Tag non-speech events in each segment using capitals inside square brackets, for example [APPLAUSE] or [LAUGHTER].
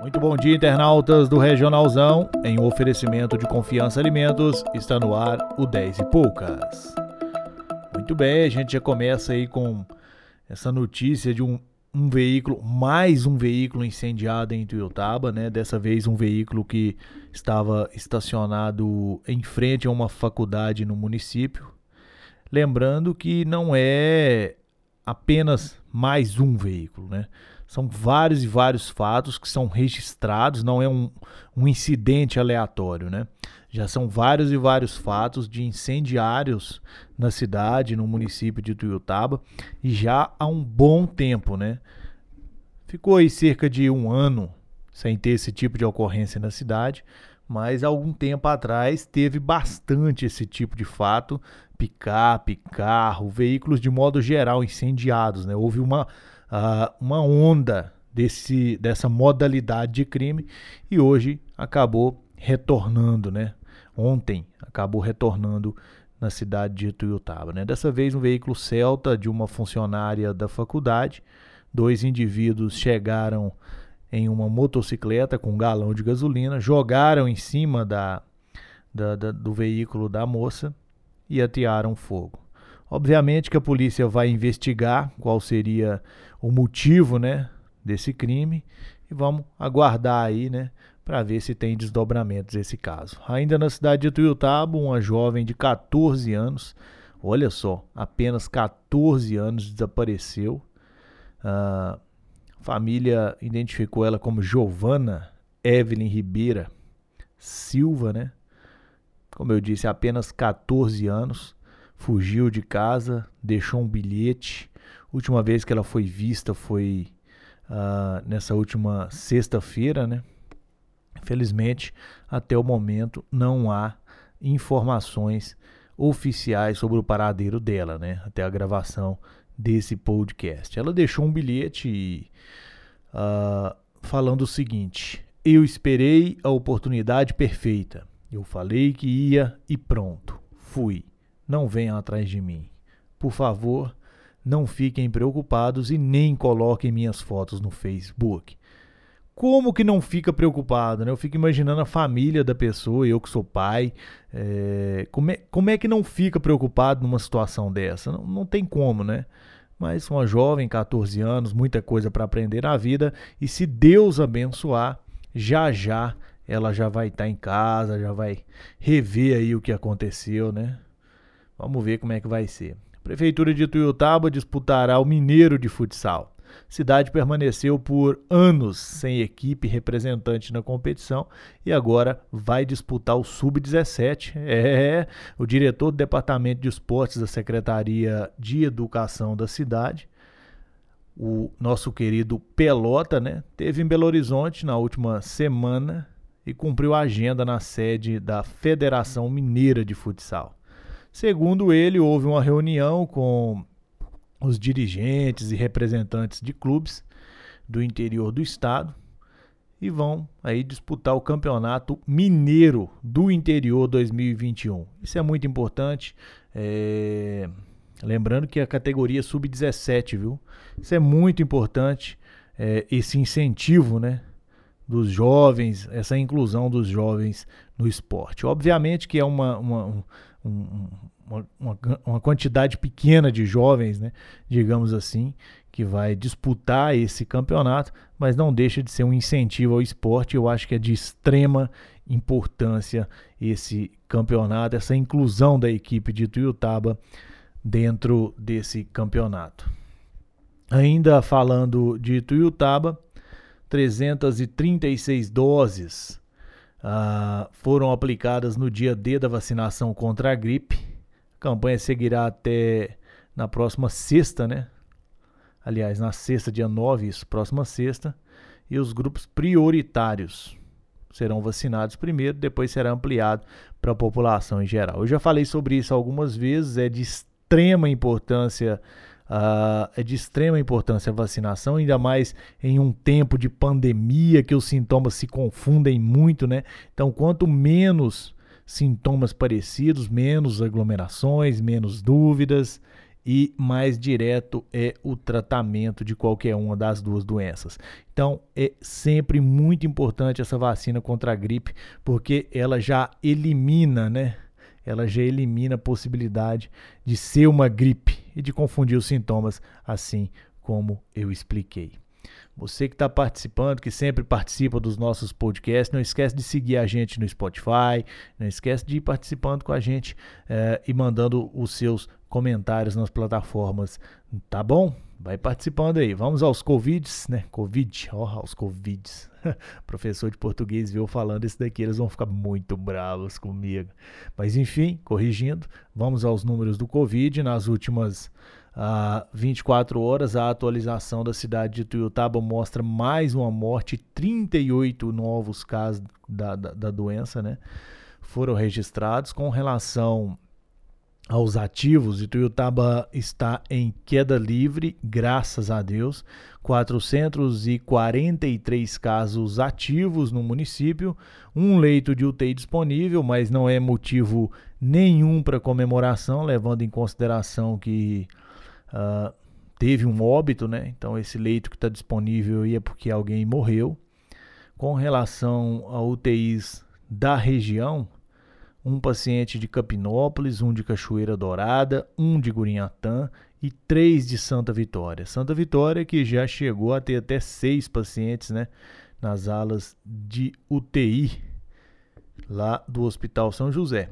Muito bom dia, internautas do Regionalzão. Em um oferecimento de Confiança Alimentos, está no ar o 10 e poucas. Muito bem, a gente já começa aí com essa notícia de um, um veículo, mais um veículo incendiado em Tuiutaba, né? Dessa vez um veículo que estava estacionado em frente a uma faculdade no município. Lembrando que não é apenas mais um veículo, né? São vários e vários fatos que são registrados, não é um, um incidente aleatório, né? Já são vários e vários fatos de incendiários na cidade, no município de Tuiutaba, e já há um bom tempo, né? Ficou aí cerca de um ano sem ter esse tipo de ocorrência na cidade, mas algum tempo atrás teve bastante esse tipo de fato, picape, carro, veículos de modo geral incendiados, né? Houve uma uh, uma onda desse, dessa modalidade de crime e hoje acabou retornando, né? Ontem acabou retornando na cidade de Tuiutaba, né? Dessa vez um veículo Celta de uma funcionária da faculdade. Dois indivíduos chegaram em uma motocicleta com um galão de gasolina, jogaram em cima da, da, da do veículo da moça e atearam fogo. Obviamente que a polícia vai investigar qual seria o motivo, né, desse crime e vamos aguardar aí, né, para ver se tem desdobramentos esse caso. Ainda na cidade de Tuiutaba, uma jovem de 14 anos, olha só, apenas 14 anos desapareceu. A família identificou ela como Giovana Evelyn Ribeira Silva, né? Como eu disse, apenas 14 anos fugiu de casa, deixou um bilhete. Última vez que ela foi vista foi uh, nessa última sexta-feira, né? Infelizmente, até o momento não há informações oficiais sobre o paradeiro dela, né? Até a gravação desse podcast. Ela deixou um bilhete uh, falando o seguinte: Eu esperei a oportunidade perfeita. Eu falei que ia e pronto. Fui não venham atrás de mim. Por favor, não fiquem preocupados e nem coloquem minhas fotos no Facebook. Como que não fica preocupado? Né? Eu fico imaginando a família da pessoa, eu que sou pai. É, como, é, como é que não fica preocupado numa situação dessa? Não, não tem como, né? Mas uma jovem, 14 anos, muita coisa para aprender na vida. E se Deus abençoar, já já ela já vai estar tá em casa, já vai rever aí o que aconteceu, né? Vamos ver como é que vai ser. Prefeitura de Tuiutaba disputará o Mineiro de Futsal. Cidade permaneceu por anos sem equipe representante na competição e agora vai disputar o Sub-17. É, o diretor do Departamento de Esportes da Secretaria de Educação da cidade, o nosso querido Pelota, né, teve em Belo Horizonte na última semana e cumpriu a agenda na sede da Federação Mineira de Futsal. Segundo ele, houve uma reunião com os dirigentes e representantes de clubes do interior do estado e vão aí disputar o Campeonato Mineiro do Interior 2021. Isso é muito importante. É... Lembrando que a categoria sub-17, viu? Isso é muito importante, é, esse incentivo, né? Dos jovens, essa inclusão dos jovens no esporte. Obviamente que é uma, uma um, uma, uma, uma, quantidade pequena de jovens, né, digamos assim, que vai disputar esse campeonato, mas não deixa de ser um incentivo ao esporte. Eu acho que é de extrema importância esse campeonato, essa inclusão da equipe de Tuiutaba dentro desse campeonato. Ainda falando de Tuiutaba, 336 doses uh, foram aplicadas no dia D da vacinação contra a gripe. A campanha seguirá até na próxima sexta, né? Aliás, na sexta, dia 9, isso, próxima sexta. E os grupos prioritários serão vacinados primeiro, depois será ampliado para a população em geral. Eu já falei sobre isso algumas vezes, é de extrema importância Uh, é de extrema importância a vacinação, ainda mais em um tempo de pandemia que os sintomas se confundem muito, né? Então, quanto menos sintomas parecidos, menos aglomerações, menos dúvidas e mais direto é o tratamento de qualquer uma das duas doenças. Então é sempre muito importante essa vacina contra a gripe, porque ela já elimina, né? Ela já elimina a possibilidade de ser uma gripe e de confundir os sintomas, assim como eu expliquei. Você que está participando, que sempre participa dos nossos podcasts, não esquece de seguir a gente no Spotify, não esquece de ir participando com a gente eh, e mandando os seus comentários nas plataformas, tá bom? Vai participando aí. Vamos aos Covids, né? Covid, ó, aos Covids. [LAUGHS] Professor de português viu falando isso daqui, eles vão ficar muito bravos comigo. Mas enfim, corrigindo, vamos aos números do Covid. Nas últimas uh, 24 horas, a atualização da cidade de Tuiutaba mostra mais uma morte, 38 novos casos da, da, da doença, né? Foram registrados com relação aos ativos, Ituiutaba está em queda livre, graças a Deus. 443 casos ativos no município, um leito de UTI disponível, mas não é motivo nenhum para comemoração, levando em consideração que uh, teve um óbito, né? Então esse leito que está disponível aí é porque alguém morreu. Com relação a UTIs da região, um paciente de Capinópolis, um de Cachoeira Dourada, um de Gurinhatã e três de Santa Vitória. Santa Vitória que já chegou a ter até seis pacientes né, nas alas de UTI lá do Hospital São José.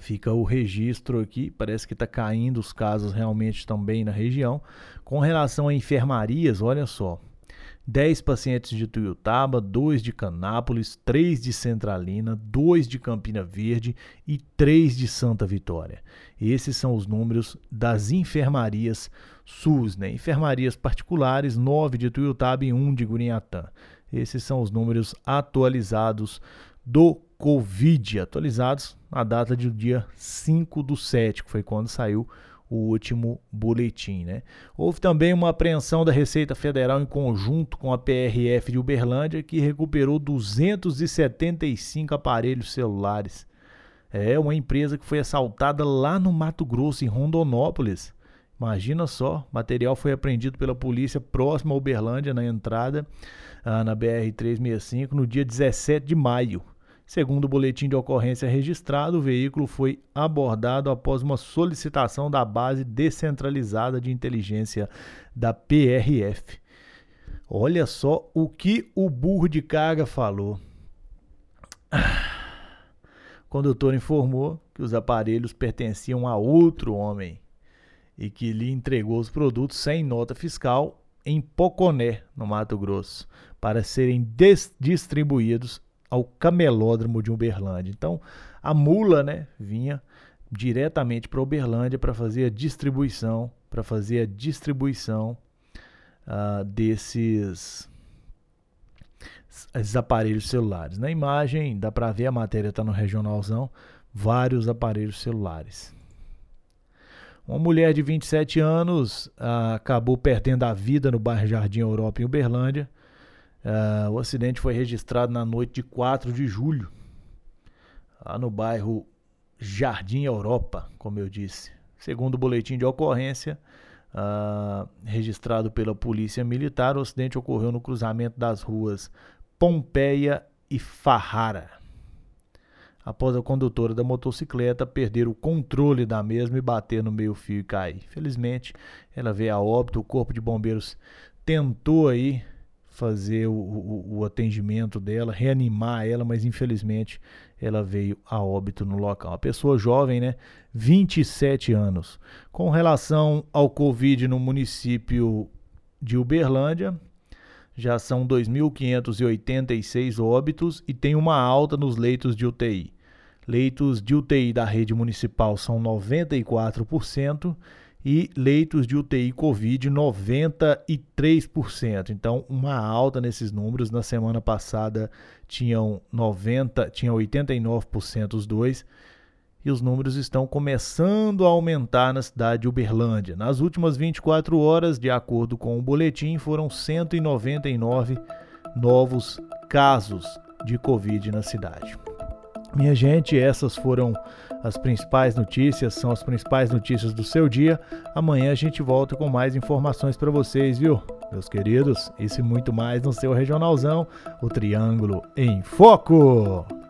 Fica o registro aqui, parece que está caindo os casos realmente também na região. Com relação a enfermarias, olha só, 10 pacientes de Tuiutaba, 2 de Canápolis, 3 de Centralina, 2 de Campina Verde e 3 de Santa Vitória. Esses são os números das enfermarias SUS, né? Enfermarias particulares, 9 de Tuiutaba e 1 de Gurinhatã. Esses são os números atualizados do Covid, atualizados na data do dia 5 do 7, que foi quando saiu o último boletim. Né? Houve também uma apreensão da Receita Federal em conjunto com a PRF de Uberlândia, que recuperou 275 aparelhos celulares. É uma empresa que foi assaltada lá no Mato Grosso, em Rondonópolis. Imagina só, material foi apreendido pela polícia próxima a Uberlândia, na entrada ah, na BR-365, no dia 17 de maio. Segundo o boletim de ocorrência registrado, o veículo foi abordado após uma solicitação da base descentralizada de inteligência da PRF. Olha só o que o burro de carga falou. [SIGHS] O condutor informou que os aparelhos pertenciam a outro homem e que lhe entregou os produtos sem nota fiscal em Poconé, no Mato Grosso, para serem distribuídos ao camelódromo de Uberlândia. Então, a mula, né, vinha diretamente para Uberlândia para fazer a distribuição, para fazer a distribuição uh, desses esses aparelhos celulares. Na imagem dá para ver a matéria está no regionalzão, vários aparelhos celulares. Uma mulher de 27 anos uh, acabou perdendo a vida no bairro Jardim Europa em Uberlândia Uh, o acidente foi registrado na noite de 4 de julho, lá no bairro Jardim Europa, como eu disse. Segundo o boletim de ocorrência uh, registrado pela Polícia Militar, o acidente ocorreu no cruzamento das ruas Pompeia e Farrara. Após a condutora da motocicleta perder o controle da mesma e bater no meio-fio e cair. Felizmente, ela veio a óbito, o corpo de bombeiros tentou aí fazer o, o, o, atendimento dela, reanimar ela, mas infelizmente ela veio a óbito no local. Uma pessoa jovem, né? 27 anos. Com relação ao Covid no município de Uberlândia, já são 2.586 óbitos e tem uma alta nos leitos de UTI. Leitos de UTI da rede municipal são 94% e leitos de UTI Covid 93%. Então, uma alta nesses números. Na semana passada tinham 90, tinha 89% os dois. E os números estão começando a aumentar na cidade de Uberlândia. Nas últimas 24 horas, de acordo com o boletim, foram 199 novos casos de Covid na cidade. Minha gente, essas foram as principais notícias, são as principais notícias do seu dia. Amanhã a gente volta com mais informações para vocês, viu? Meus queridos, isso e muito mais no seu regionalzão, o Triângulo em Foco.